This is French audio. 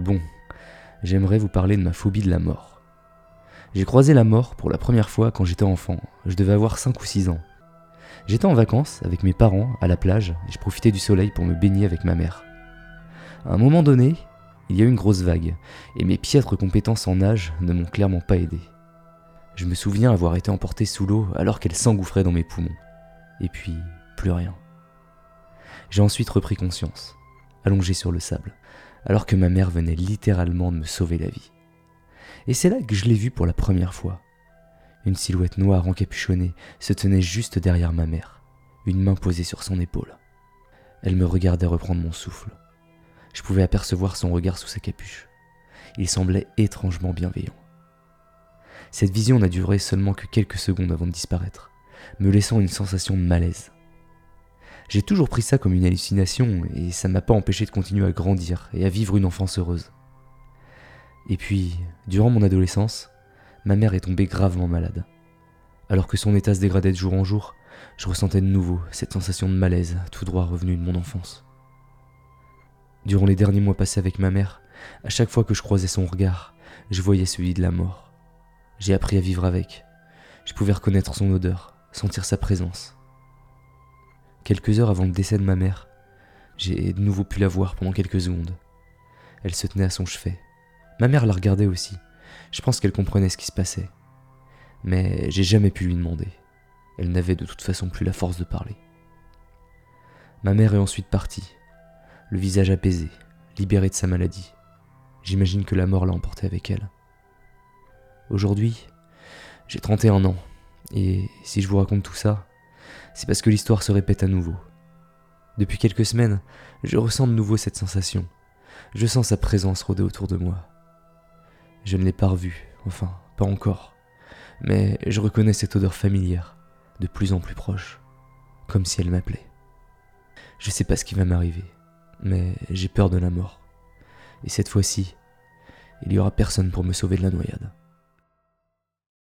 Bon, j'aimerais vous parler de ma phobie de la mort. J'ai croisé la mort pour la première fois quand j'étais enfant, je devais avoir 5 ou 6 ans. J'étais en vacances avec mes parents à la plage et je profitais du soleil pour me baigner avec ma mère. À un moment donné, il y a eu une grosse vague et mes piètres compétences en nage ne m'ont clairement pas aidé. Je me souviens avoir été emporté sous l'eau alors qu'elle s'engouffrait dans mes poumons. Et puis, plus rien. J'ai ensuite repris conscience, allongé sur le sable, alors que ma mère venait littéralement de me sauver la vie. Et c'est là que je l'ai vue pour la première fois. Une silhouette noire encapuchonnée se tenait juste derrière ma mère, une main posée sur son épaule. Elle me regardait reprendre mon souffle. Je pouvais apercevoir son regard sous sa capuche. Il semblait étrangement bienveillant. Cette vision n'a duré seulement que quelques secondes avant de disparaître, me laissant une sensation de malaise. J'ai toujours pris ça comme une hallucination et ça m'a pas empêché de continuer à grandir et à vivre une enfance heureuse. Et puis, durant mon adolescence, ma mère est tombée gravement malade. Alors que son état se dégradait de jour en jour, je ressentais de nouveau cette sensation de malaise tout droit revenue de mon enfance. Durant les derniers mois passés avec ma mère, à chaque fois que je croisais son regard, je voyais celui de la mort. J'ai appris à vivre avec. Je pouvais reconnaître son odeur, sentir sa présence. Quelques heures avant le décès de ma mère, j'ai de nouveau pu la voir pendant quelques secondes. Elle se tenait à son chevet. Ma mère la regardait aussi. Je pense qu'elle comprenait ce qui se passait. Mais j'ai jamais pu lui demander. Elle n'avait de toute façon plus la force de parler. Ma mère est ensuite partie, le visage apaisé, libéré de sa maladie. J'imagine que la mort l'a emporté avec elle. Aujourd'hui, j'ai 31 ans, et si je vous raconte tout ça, c'est parce que l'histoire se répète à nouveau. Depuis quelques semaines, je ressens de nouveau cette sensation. Je sens sa présence rôder autour de moi. Je ne l'ai pas revue, enfin, pas encore, mais je reconnais cette odeur familière, de plus en plus proche, comme si elle m'appelait. Je sais pas ce qui va m'arriver, mais j'ai peur de la mort. Et cette fois-ci, il y aura personne pour me sauver de la noyade.